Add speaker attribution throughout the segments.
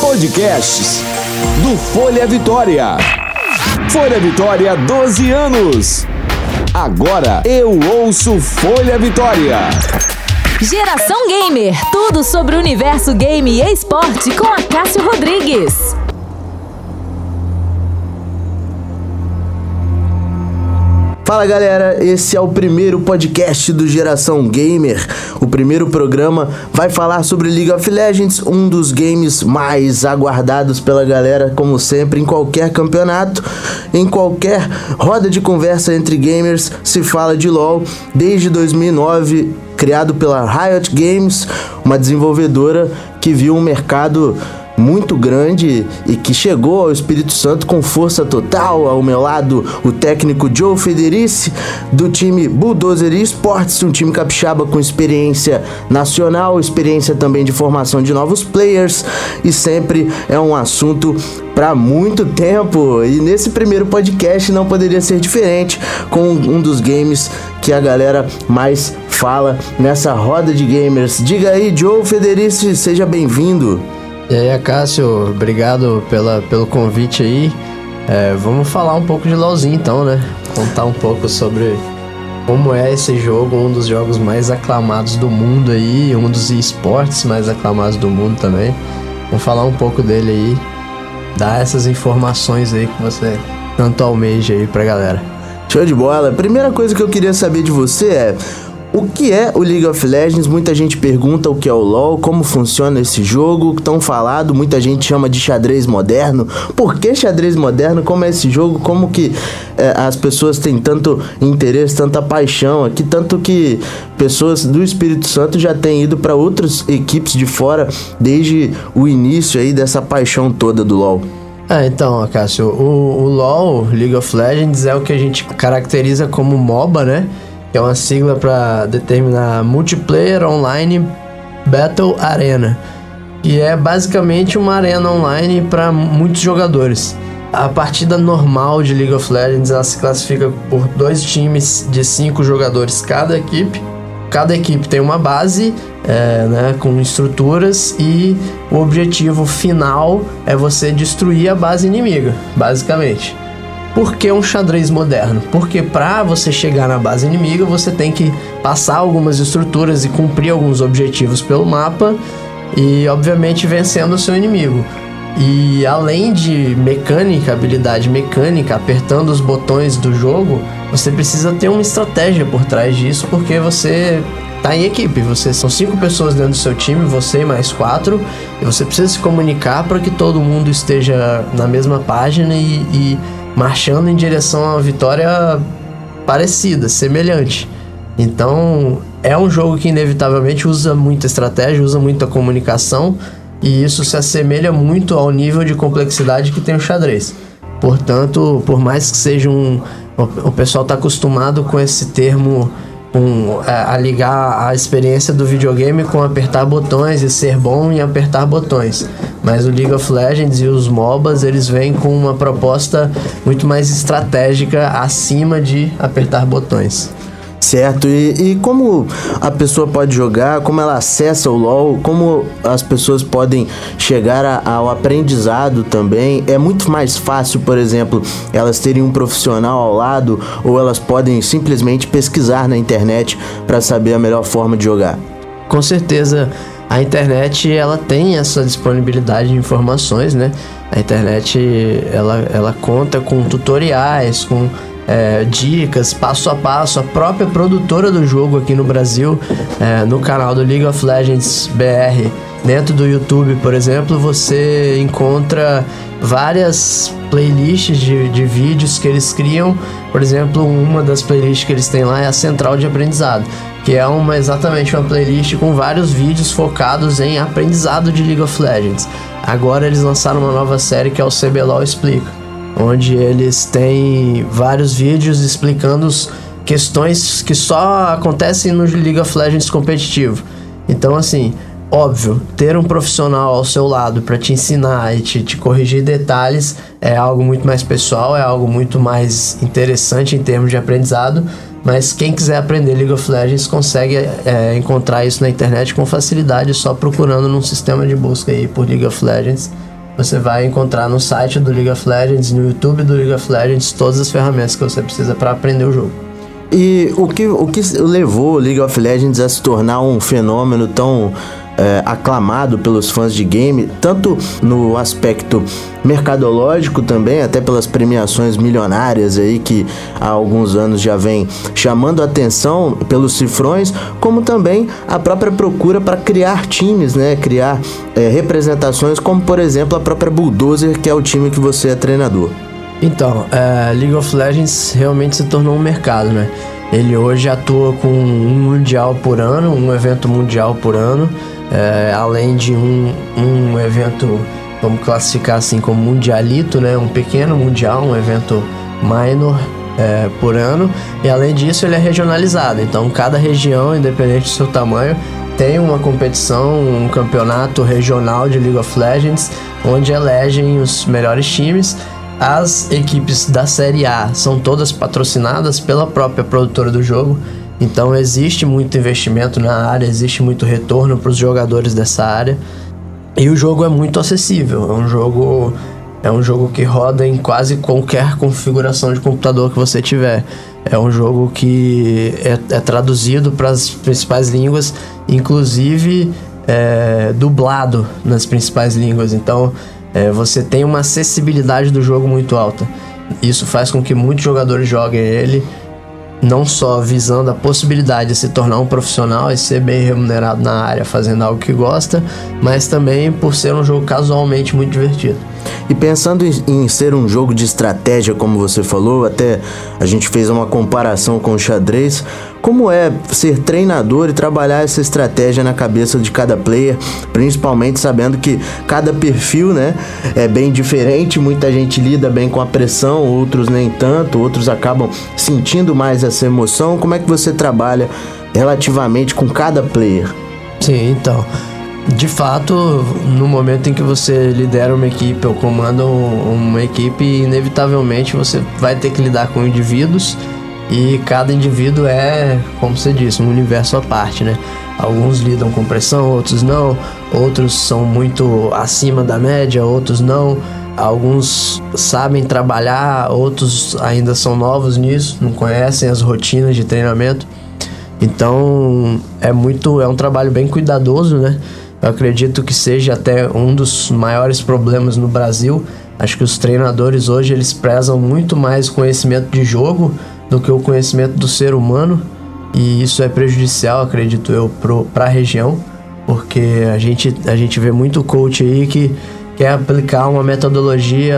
Speaker 1: Podcasts do Folha Vitória. Folha Vitória, 12 anos. Agora eu ouço Folha Vitória.
Speaker 2: Geração Gamer, tudo sobre o universo game e esporte com a Cássio Rodrigues.
Speaker 3: Fala galera, esse é o primeiro podcast do Geração Gamer. O primeiro programa vai falar sobre League of Legends, um dos games mais aguardados pela galera, como sempre, em qualquer campeonato, em qualquer roda de conversa entre gamers, se fala de LoL desde 2009 criado pela Riot Games, uma desenvolvedora que viu um mercado muito grande e que chegou ao Espírito Santo com força total. Ao meu lado, o técnico Joe Federici, do time Bulldozer Esports, um time capixaba com experiência nacional, experiência também de formação de novos players e sempre é um assunto para muito tempo. E nesse primeiro podcast não poderia ser diferente com um dos games que a galera mais fala nessa roda de gamers. Diga aí, Joe Federici, seja bem-vindo.
Speaker 4: E aí, Cássio, obrigado pela, pelo convite aí. É, vamos falar um pouco de LoLzinho então, né? Contar um pouco sobre como é esse jogo, um dos jogos mais aclamados do mundo aí, um dos esportes mais aclamados do mundo também. Vamos falar um pouco dele aí, dar essas informações aí que você tanto almeja aí pra galera.
Speaker 3: Show de bola. Primeira coisa que eu queria saber de você é o que é o League of Legends? Muita gente pergunta o que é o LoL, como funciona esse jogo, tão falado, muita gente chama de xadrez moderno. Por que xadrez moderno? Como é esse jogo? Como que é, as pessoas têm tanto interesse, tanta paixão aqui, tanto que pessoas do Espírito Santo já têm ido para outras equipes de fora desde o início aí dessa paixão toda do LoL.
Speaker 4: É, então, Cássio, o, o LoL, League of Legends, é o que a gente caracteriza como MOBA, né? Que é uma sigla para determinar Multiplayer Online Battle Arena, que é basicamente uma arena online para muitos jogadores. A partida normal de League of Legends ela se classifica por dois times de cinco jogadores cada equipe. Cada equipe tem uma base é, né, com estruturas e o objetivo final é você destruir a base inimiga, basicamente. Por que um xadrez moderno? Porque para você chegar na base inimiga, você tem que passar algumas estruturas e cumprir alguns objetivos pelo mapa e, obviamente, vencendo o seu inimigo. E além de mecânica, habilidade mecânica, apertando os botões do jogo, você precisa ter uma estratégia por trás disso, porque você tá em equipe. Você são cinco pessoas dentro do seu time, você mais quatro, e você precisa se comunicar para que todo mundo esteja na mesma página e, e marchando em direção a uma vitória parecida, semelhante. Então, é um jogo que inevitavelmente usa muita estratégia, usa muita comunicação, e isso se assemelha muito ao nível de complexidade que tem o xadrez. Portanto, por mais que seja um. O pessoal está acostumado com esse termo com, a, a, ligar a experiência do videogame com apertar botões e ser bom em apertar botões. Mas o League of Legends e os MOBAs, eles vêm com uma proposta muito mais estratégica acima de apertar botões.
Speaker 3: Certo, e, e, como a pessoa pode jogar, como ela acessa o LoL, como as pessoas podem chegar a, ao aprendizado também. É muito mais fácil, por exemplo, elas terem um profissional ao lado ou elas podem simplesmente pesquisar na internet para saber a melhor forma de jogar.
Speaker 4: Com certeza, a internet ela tem essa disponibilidade de informações, né? A internet ela, ela conta com tutoriais, com é, dicas, passo a passo. A própria produtora do jogo aqui no Brasil, é, no canal do League of Legends BR, dentro do YouTube, por exemplo, você encontra várias playlists de, de vídeos que eles criam. Por exemplo, uma das playlists que eles têm lá é a Central de Aprendizado, que é uma exatamente uma playlist com vários vídeos focados em aprendizado de League of Legends. Agora eles lançaram uma nova série que é o CBLOL Explica onde eles têm vários vídeos explicando questões que só acontecem no League of Legends competitivo. Então, assim, óbvio, ter um profissional ao seu lado para te ensinar e te, te, corrigir detalhes é algo muito mais pessoal, é algo muito mais interessante em termos de aprendizado. Mas quem quiser aprender League of Legends consegue é, encontrar isso na internet com facilidade, só procurando num sistema de busca aí por League of Legends. Você vai encontrar no site do League of Legends, no YouTube do League of Legends, todas as ferramentas que você precisa para aprender o jogo.
Speaker 3: E o que, o que levou League of Legends a se tornar um fenômeno tão é, aclamado pelos fãs de game, tanto no aspecto mercadológico também, até pelas premiações milionárias aí que há alguns anos já vem chamando atenção pelos cifrões, como também a própria procura para criar times, né? Criar é, representações, como por exemplo a própria Bulldozer, que é o time que você é treinador.
Speaker 4: Então, é, League of Legends realmente se tornou um mercado, né? Ele hoje atua com um mundial por ano, um evento mundial por ano é, além de um, um evento, vamos classificar assim como mundialito, né? Um pequeno mundial, um evento minor é, por ano. E além disso, ele é regionalizado. Então, cada região, independente do seu tamanho, tem uma competição, um campeonato regional de League of Legends, onde elegem os melhores times. As equipes da Série A são todas patrocinadas pela própria produtora do jogo. Então existe muito investimento na área, existe muito retorno para os jogadores dessa área. E o jogo é muito acessível. É um jogo é um jogo que roda em quase qualquer configuração de computador que você tiver. É um jogo que é, é traduzido para as principais línguas, inclusive é, dublado nas principais línguas. Então é, você tem uma acessibilidade do jogo muito alta. Isso faz com que muitos jogadores joguem ele não só visando a possibilidade de se tornar um profissional e ser bem remunerado na área fazendo algo que gosta, mas também por ser um jogo casualmente muito divertido.
Speaker 3: E pensando em, em, ser um jogo de estratégia, como você falou, até a gente fez uma comparação com o xadrez. Como é ser treinador e trabalhar essa estratégia na cabeça de cada player, principalmente sabendo que cada perfil, né, é bem diferente. Muita gente lida bem com a pressão, outros nem tanto, outros acabam sentindo mais essa emoção. Como é que você trabalha relativamente com cada player?
Speaker 4: Sim, então de fato, no momento em que você lidera uma equipe ou comanda uma equipe, inevitavelmente você vai ter que lidar com indivíduos e cada indivíduo é, como você disse, um universo à parte, né? Alguns lidam com pressão, outros não, outros são muito acima da média, outros não. Alguns sabem trabalhar, outros ainda são novos nisso, não conhecem as rotinas de treinamento. Então, é muito, é um trabalho bem cuidadoso, né? Eu acredito que seja até um dos maiores problemas no Brasil. Acho que os treinadores hoje eles prezam muito mais conhecimento de jogo do que o conhecimento do ser humano. E isso é prejudicial, acredito eu, para a região, porque a gente, a gente vê muito coach aí que quer aplicar uma metodologia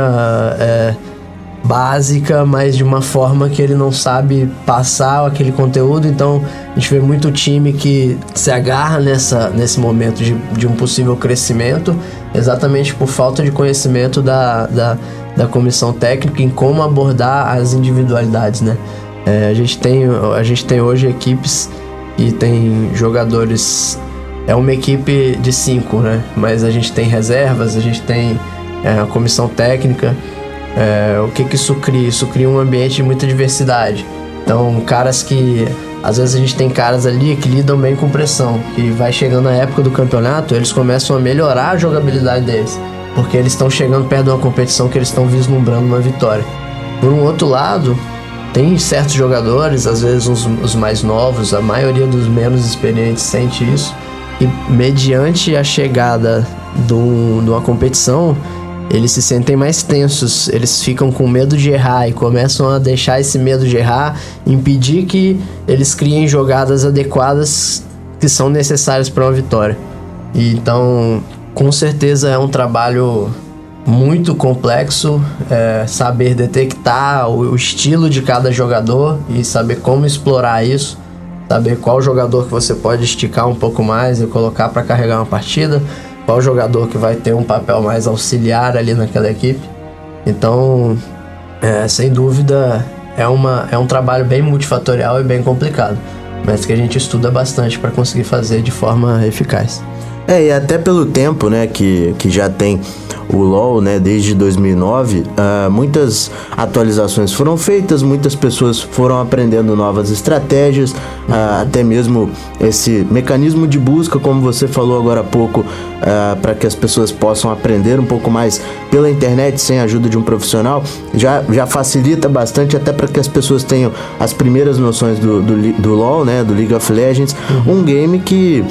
Speaker 4: é, básica, mas de uma forma que ele não sabe passar aquele conteúdo. Então a gente vê muito time que se agarra nessa, nesse momento de, de um possível crescimento, exatamente por falta de conhecimento da, da, da comissão técnica em como abordar as individualidades, né? É, a, gente tem, a gente tem hoje equipes e tem jogadores. É uma equipe de cinco, né? Mas a gente tem reservas, a gente tem é, a comissão técnica. É, o que, que isso cria? Isso cria um ambiente de muita diversidade. Então, caras que. Às vezes a gente tem caras ali que lidam bem com pressão, que vai chegando na época do campeonato, eles começam a melhorar a jogabilidade deles, porque eles estão chegando perto de uma competição que eles estão vislumbrando uma vitória. Por um outro lado, tem certos jogadores, às vezes os, os mais novos, a maioria dos menos experientes sente isso, e mediante a chegada de, um, de uma competição, eles se sentem mais tensos, eles ficam com medo de errar e começam a deixar esse medo de errar, impedir que eles criem jogadas adequadas que são necessárias para uma vitória. E então, com certeza é um trabalho muito complexo, é, saber detectar o, o estilo de cada jogador e saber como explorar isso, saber qual jogador que você pode esticar um pouco mais e colocar para carregar uma partida qual jogador que vai ter um papel mais auxiliar ali naquela equipe. Então, é, sem dúvida, é, uma, é um trabalho bem multifatorial e bem complicado, mas que a gente estuda bastante para conseguir fazer de forma eficaz.
Speaker 3: É, e até pelo tempo, né, que, que já tem o LoL, né, desde 2009, uh, muitas atualizações foram feitas, muitas pessoas foram aprendendo novas estratégias, uh, até mesmo esse mecanismo de busca, como você falou agora há pouco, uh, para que as pessoas possam aprender um pouco mais pela internet sem a ajuda de um profissional, já, já facilita bastante até para que as pessoas tenham as primeiras noções do, do, do LoL, né, do League of Legends, uhum. um game que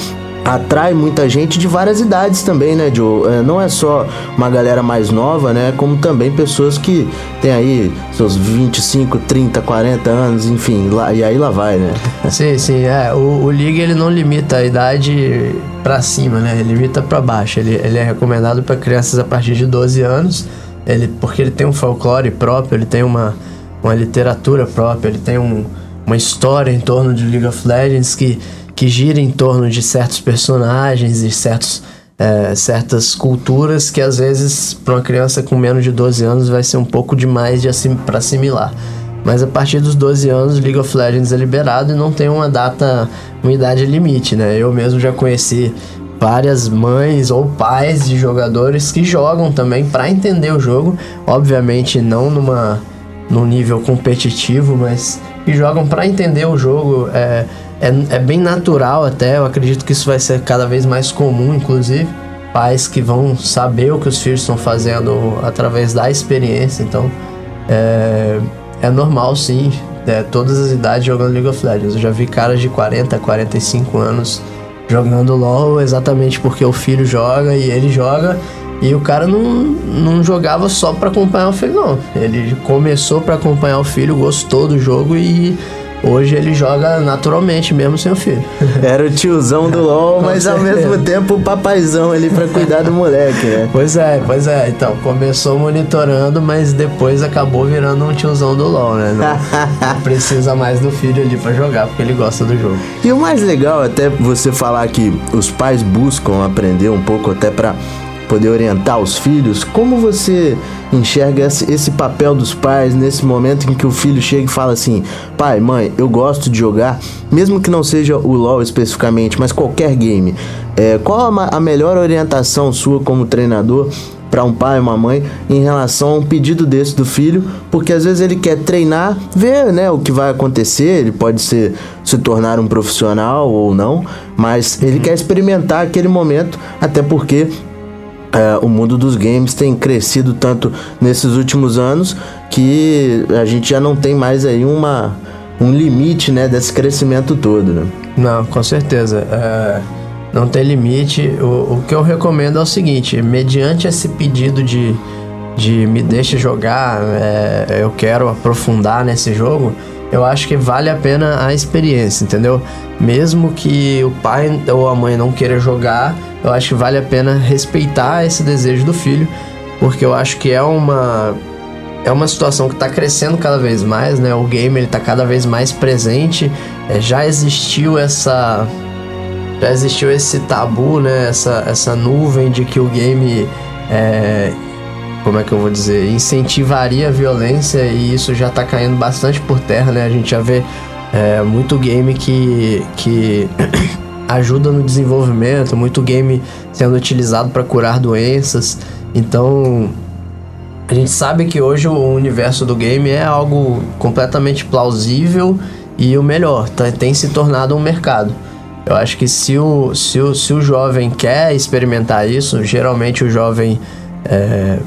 Speaker 3: atrai muita gente de várias idades também, né, Joe? É, não é só uma galera mais nova, né? Como também pessoas que têm aí seus 25, 30, 40 anos, enfim, lá, e aí lá vai, né?
Speaker 4: Sim, sim, é. O, o League ele não limita a idade para cima, né? Ele limita para baixo. Ele, ele é recomendado para crianças a partir de 12 anos, ele, porque ele tem um folclore próprio, ele tem uma, uma literatura própria, ele tem um, uma história em torno de League of Legends que que gira em torno de certos personagens e certos, é, certas culturas que às vezes para uma criança com menos de 12 anos vai ser um pouco demais de assim, para assimilar. Mas a partir dos 12 anos, League of Legends é liberado e não tem uma data, uma idade limite, né? Eu mesmo já conheci várias mães ou pais de jogadores que jogam também para entender o jogo, obviamente não numa num nível competitivo, mas que jogam para entender o jogo. É, é, é bem natural até, eu acredito que isso vai ser cada vez mais comum, inclusive. Pais que vão saber o que os filhos estão fazendo através da experiência, então é, é normal sim, é, todas as idades jogando League of Legends. Eu já vi caras de 40, 45 anos jogando LoL exatamente porque o filho joga e ele joga e o cara não, não jogava só para acompanhar o filho, não. Ele começou para acompanhar o filho, gostou do jogo e Hoje ele joga naturalmente, mesmo sem o filho.
Speaker 3: Era o tiozão do LOL, mas ao mesmo tempo o papaizão ali para cuidar do moleque, né?
Speaker 4: Pois é, pois é. Então, começou monitorando, mas depois acabou virando um tiozão do LOL, né? Não precisa mais do filho ali para jogar, porque ele gosta do jogo.
Speaker 3: E o mais legal até você falar que os pais buscam aprender um pouco até para poder orientar os filhos. Como você enxerga esse, papel dos pais nesse momento em que o filho chega e fala assim: pai, mãe, eu gosto de jogar, mesmo que não seja o LoL especificamente, mas qualquer game. É, qual a, a melhor orientação sua como treinador para um pai, uma mãe, em relação a um pedido desse do filho, porque às vezes ele quer treinar, ver, né, o que vai acontecer, ele pode ser se tornar um profissional ou não, mas ele quer experimentar aquele momento, até porque é, o mundo dos games tem crescido tanto nesses últimos anos que a gente já não tem mais aí uma, um limite né, desse crescimento todo. Né?
Speaker 4: Não, com certeza. É, não tem limite. O, o que eu recomendo é o seguinte: mediante esse pedido de, de me deixe jogar, é, eu quero aprofundar nesse jogo, eu acho que vale a pena a experiência, entendeu? Mesmo que o pai ou a mãe não queira jogar eu acho que vale a pena respeitar esse desejo do filho, porque eu acho que é uma é uma situação que está crescendo cada vez mais, né? O game ele está cada vez mais presente. É, já existiu essa já existiu esse tabu, né? Essa essa nuvem de que o game é, como é que eu vou dizer, incentivaria a violência e isso já está caindo bastante por terra, né? A gente já vê é, muito game que que ajuda no desenvolvimento, muito game sendo utilizado para curar doenças. Então, a gente sabe que hoje o universo do game é algo completamente plausível e o melhor, tá, tem se tornado um mercado. Eu acho que se o, se o, se o jovem quer experimentar isso, geralmente o jovem é,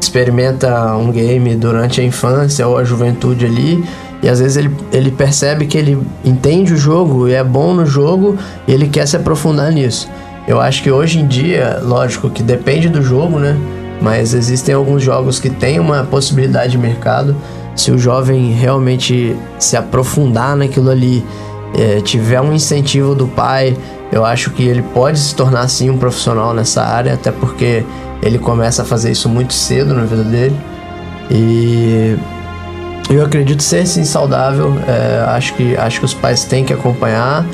Speaker 4: experimenta um game durante a infância ou a juventude ali e às vezes ele, ele percebe que ele entende o jogo e é bom no jogo e ele quer se aprofundar nisso. Eu acho que hoje em dia, lógico que depende do jogo, né? Mas existem alguns jogos que têm uma possibilidade de mercado. Se o jovem realmente se aprofundar naquilo ali, é, tiver um incentivo do pai, eu acho que ele pode se tornar sim um profissional nessa área, até porque ele começa a fazer isso muito cedo na vida dele. E eu acredito ser sim saudável. É, acho, que, acho que os pais têm que acompanhar,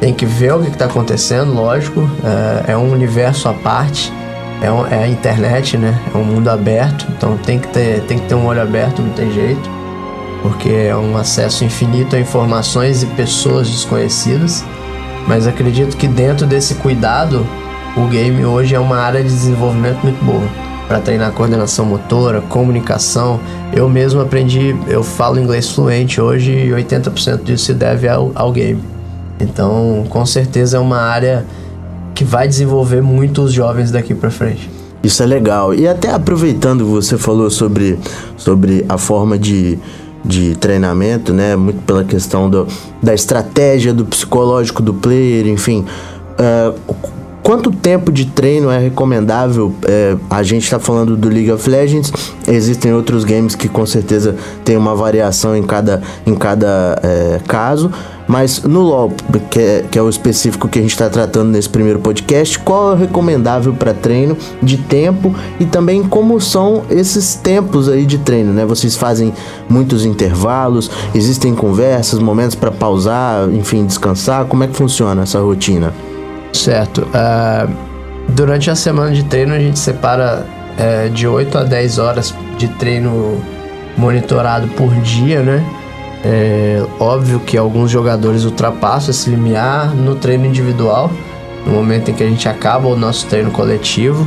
Speaker 4: têm que ver o que está acontecendo, lógico. É, é, um universo à parte. É, é, a internet, né? É um mundo aberto. Então tem que, ter, tem que ter um olho aberto, não tem jeito. Porque é um acesso infinito a informações e pessoas desconhecidas. Mas acredito que dentro desse cuidado, o game hoje é uma área de desenvolvimento muito boa. para treinar coordenação motora, comunicação. Eu mesmo aprendi, eu falo inglês fluente hoje e 80% disso se deve ao, ao game. Então, com certeza é uma área que vai desenvolver muito os jovens daqui para frente.
Speaker 3: Isso é legal. E até aproveitando, você falou sobre, sobre a forma de, de treinamento, né? Muito pela questão do, da estratégia, do psicológico do player, enfim. Uh, Quanto tempo de treino é recomendável? É, a gente está falando do League of Legends, existem outros games que com certeza tem uma variação em cada, em cada é, caso, mas no LoL, que é, que é o específico que a gente está tratando nesse primeiro podcast, qual é o recomendável para treino de tempo e também como são esses tempos aí de treino, né? Vocês fazem muitos intervalos, existem conversas, momentos para pausar, enfim, descansar. Como é que funciona essa rotina?
Speaker 4: Certo. Uh, durante a semana de treino a gente separa uh, de 8 a 10 horas de treino monitorado por dia, né? É óbvio que alguns jogadores ultrapassam esse limiar no treino individual. No momento em que a gente acaba o nosso treino coletivo,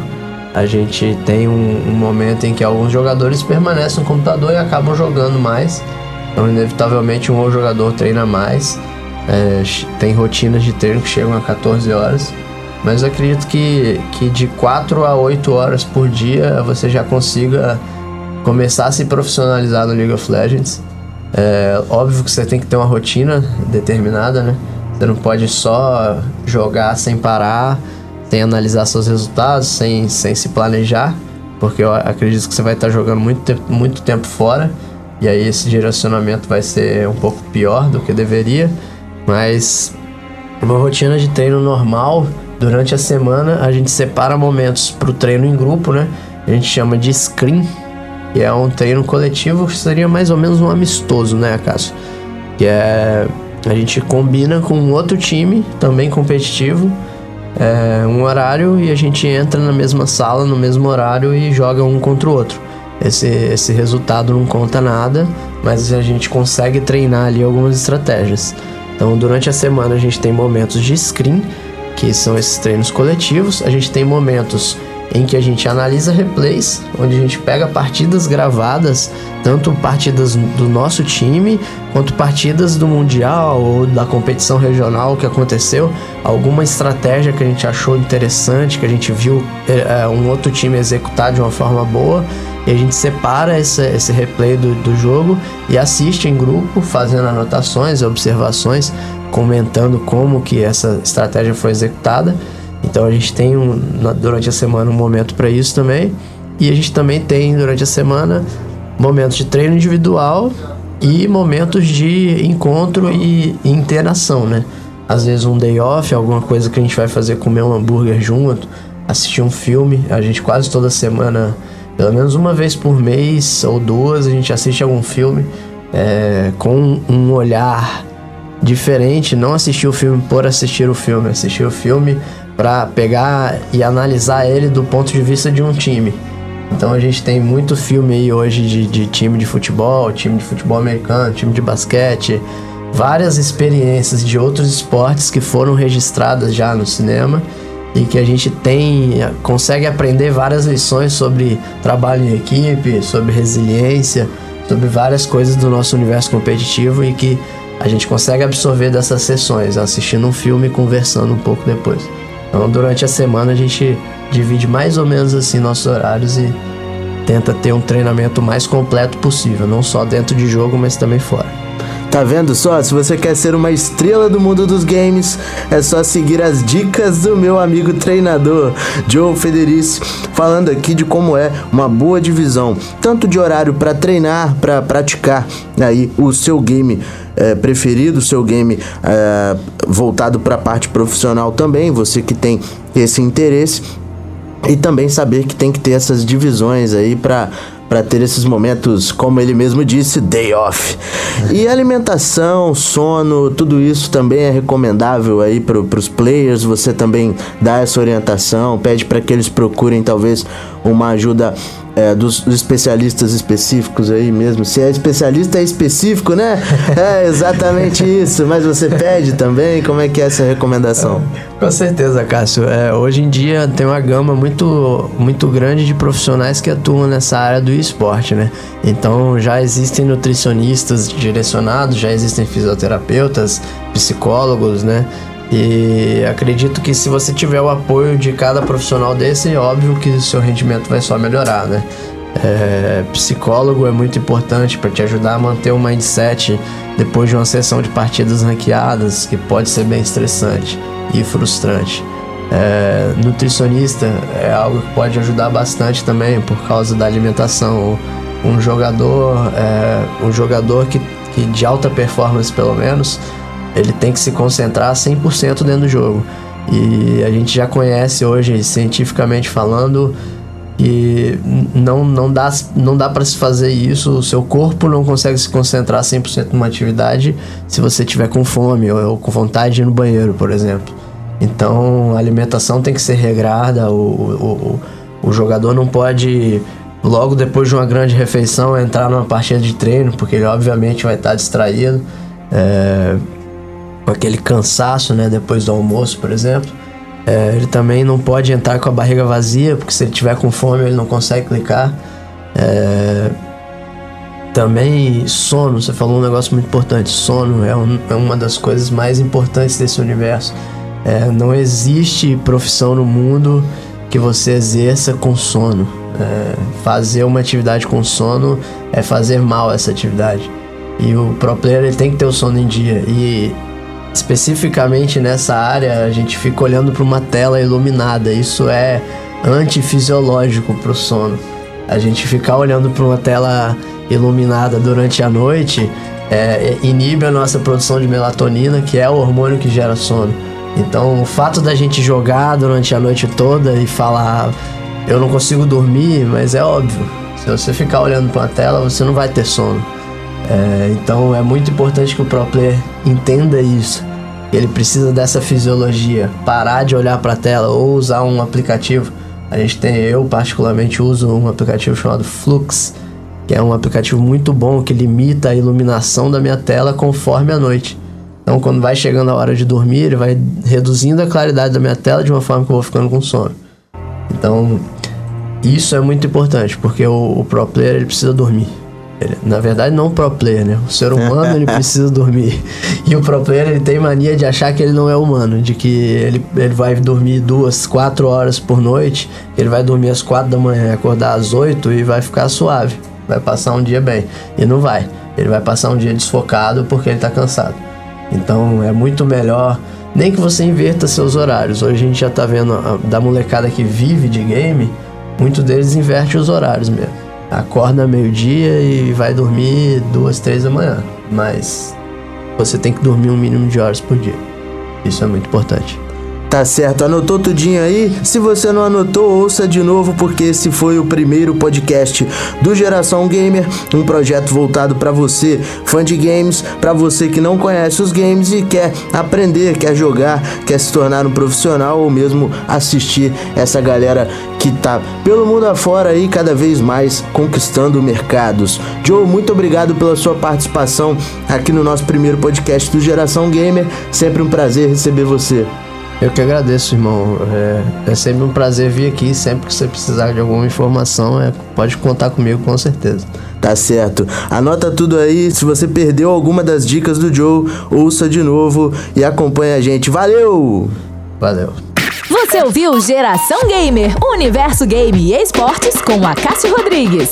Speaker 4: a gente tem um, um momento em que alguns jogadores permanecem no computador e acabam jogando mais. Então, inevitavelmente, um jogador treina mais é, tem rotinas de treino que chegam a 14 horas. Mas acredito que, que de 4 a 8 horas por dia você já consiga começar a se profissionalizar no League of Legends. É óbvio que você tem que ter uma rotina determinada, né? Você não pode só jogar sem parar, sem analisar seus resultados, sem, sem se planejar, porque eu acredito que você vai estar jogando muito muito tempo fora, e aí esse direcionamento vai ser um pouco pior do que deveria. Mas uma rotina de treino normal, durante a semana a gente separa momentos para o treino em grupo, né? A gente chama de screen, que é um treino coletivo que seria mais ou menos um amistoso, né, Cássio? Que é a gente combina com outro time, também competitivo, é, um horário e a gente entra na mesma sala, no mesmo horário e joga um contra o outro. Esse, esse resultado não conta nada, mas a gente consegue treinar ali algumas estratégias. Então, durante a semana a gente tem momentos de screen, que são esses treinos coletivos. A gente tem momentos em que a gente analisa replays, onde a gente pega partidas gravadas, tanto partidas do nosso time, quanto partidas do Mundial ou da competição regional que aconteceu, alguma estratégia que a gente achou interessante, que a gente viu é, um outro time executar de uma forma boa, e a gente separa esse, esse replay do, do jogo e assiste em grupo, fazendo anotações, observações, comentando como que essa estratégia foi executada. Então a gente tem um, durante a semana um momento para isso também. E a gente também tem durante a semana momentos de treino individual e momentos de encontro e interação, né? Às vezes um day off, alguma coisa que a gente vai fazer comer um hambúrguer junto, assistir um filme. A gente quase toda semana pelo menos uma vez por mês ou duas a gente assiste algum filme é, com um olhar diferente, não assistir o filme por assistir o filme, assistir o filme para pegar e analisar ele do ponto de vista de um time. Então a gente tem muito filme aí hoje de, de time de futebol, time de futebol americano, time de basquete, várias experiências de outros esportes que foram registradas já no cinema e que a gente tem consegue aprender várias lições sobre trabalho em equipe, sobre resiliência, sobre várias coisas do nosso universo competitivo e que a gente consegue absorver dessas sessões, assistindo um filme e conversando um pouco depois. Então, durante a semana a gente divide mais ou menos assim nossos horários e tenta ter um treinamento mais completo possível, não só dentro de jogo, mas também fora.
Speaker 3: Tá vendo só? Se você quer ser uma estrela do mundo dos games, é só seguir as dicas do meu amigo treinador Joe Federici, falando aqui de como é uma boa divisão, tanto de horário para treinar, para praticar aí o seu game é, preferido, o seu game é, voltado para a parte profissional também, você que tem esse interesse e também saber que tem que ter essas divisões aí para para ter esses momentos, como ele mesmo disse, day off. E alimentação, sono, tudo isso também é recomendável aí para os players. Você também dá essa orientação, pede para que eles procurem talvez uma ajuda é, dos, dos, especialistas específicos aí mesmo. Se é especialista, é específico, né? É exatamente isso. Mas você pede também? Como é que é essa recomendação?
Speaker 4: Com certeza, Cássio. É, hoje em dia tem uma gama muito, muito grande de profissionais que atuam nessa área do esporte, né? Então já existem nutricionistas direcionados, já existem fisioterapeutas, psicólogos, né? E acredito que se você tiver o apoio de cada profissional desse, é óbvio que seu rendimento vai só melhorar, né? É, psicólogo é muito importante para te ajudar a manter o mindset depois de uma sessão de partidas ranqueadas, que pode ser bem estressante e frustrante. É, nutricionista é algo que pode ajudar bastante também por causa da alimentação. Um jogador, é, um jogador que, que de alta performance pelo menos, ele tem que se concentrar 100% dentro do jogo. E a gente já conhece hoje, cientificamente falando, que não, não dá, não dá para se fazer isso, o seu corpo não consegue se concentrar 100% numa atividade se você tiver com fome ou, ou, com vontade de ir no banheiro, por exemplo. Então a alimentação tem que ser regrada, o, o, o, o jogador não pode, logo depois de uma grande refeição, entrar numa partida de treino, porque ele obviamente vai estar distraído. É, com aquele cansaço, né, depois do almoço, por exemplo. É, ele também não pode entrar com a barriga vazia, porque se ele tiver com fome ele não consegue clicar. É, também sono, você falou um negócio muito importante. Sono é, um, é uma das coisas mais importantes desse universo. É, não existe profissão no mundo que você exerça com sono. É, fazer uma atividade com sono é fazer mal essa atividade. E o pro player ele tem que ter o sono em dia. E especificamente nessa área, a gente fica olhando para uma tela iluminada. Isso é antifisiológico para o sono. A gente ficar olhando para uma tela iluminada durante a noite é, inibe a nossa produção de melatonina, que é o hormônio que gera sono. Então, o fato da gente jogar durante a noite toda e falar eu não consigo dormir, mas é óbvio. Se você ficar olhando para uma tela, você não vai ter sono. É, então é muito importante que o pro player entenda isso. Ele precisa dessa fisiologia, parar de olhar para a tela ou usar um aplicativo. A gente tem, eu particularmente uso um aplicativo chamado Flux, que é um aplicativo muito bom que limita a iluminação da minha tela conforme a noite. Então, quando vai chegando a hora de dormir, ele vai reduzindo a claridade da minha tela de uma forma que eu vou ficando com sono. Então, isso é muito importante, porque o, o pro player ele precisa dormir. Ele, na verdade, não o pro player, né? O ser humano ele precisa dormir. E o pro player ele tem mania de achar que ele não é humano, de que ele, ele vai dormir duas, quatro horas por noite, ele vai dormir às quatro da manhã, acordar às oito e vai ficar suave. Vai passar um dia bem. E não vai. Ele vai passar um dia desfocado porque ele tá cansado. Então é muito melhor. Nem que você inverta seus horários. Hoje a gente já tá vendo a, da molecada que vive de game, muitos deles inverte os horários mesmo acorda meio-dia e vai dormir duas, três da manhã. Mas você tem que dormir um mínimo de horas por dia. Isso é muito importante.
Speaker 3: Tá certo, anotou tudinho aí? Se você não anotou, ouça de novo porque esse foi o primeiro podcast do Geração Gamer, um projeto voltado para você, fã de games, para você que não conhece os games e quer aprender, quer jogar, quer se tornar um profissional ou mesmo assistir essa galera que tá pelo mundo afora aí cada vez mais conquistando mercados. Joe, muito obrigado pela sua participação aqui no nosso primeiro podcast do Geração Gamer. Sempre um prazer receber você.
Speaker 4: Eu que agradeço, irmão. É, é, sempre um prazer vir aqui. Sempre que você precisar de alguma informação, é, pode contar comigo com certeza.
Speaker 3: Tá certo. Anota tudo aí. Se você perdeu alguma das dicas do Joe, ouça de novo e acompanha a gente. Valeu!
Speaker 4: Valeu.
Speaker 2: Você ouviu Geração Gamer, Universo Game e Esportes com a Cássio Rodrigues.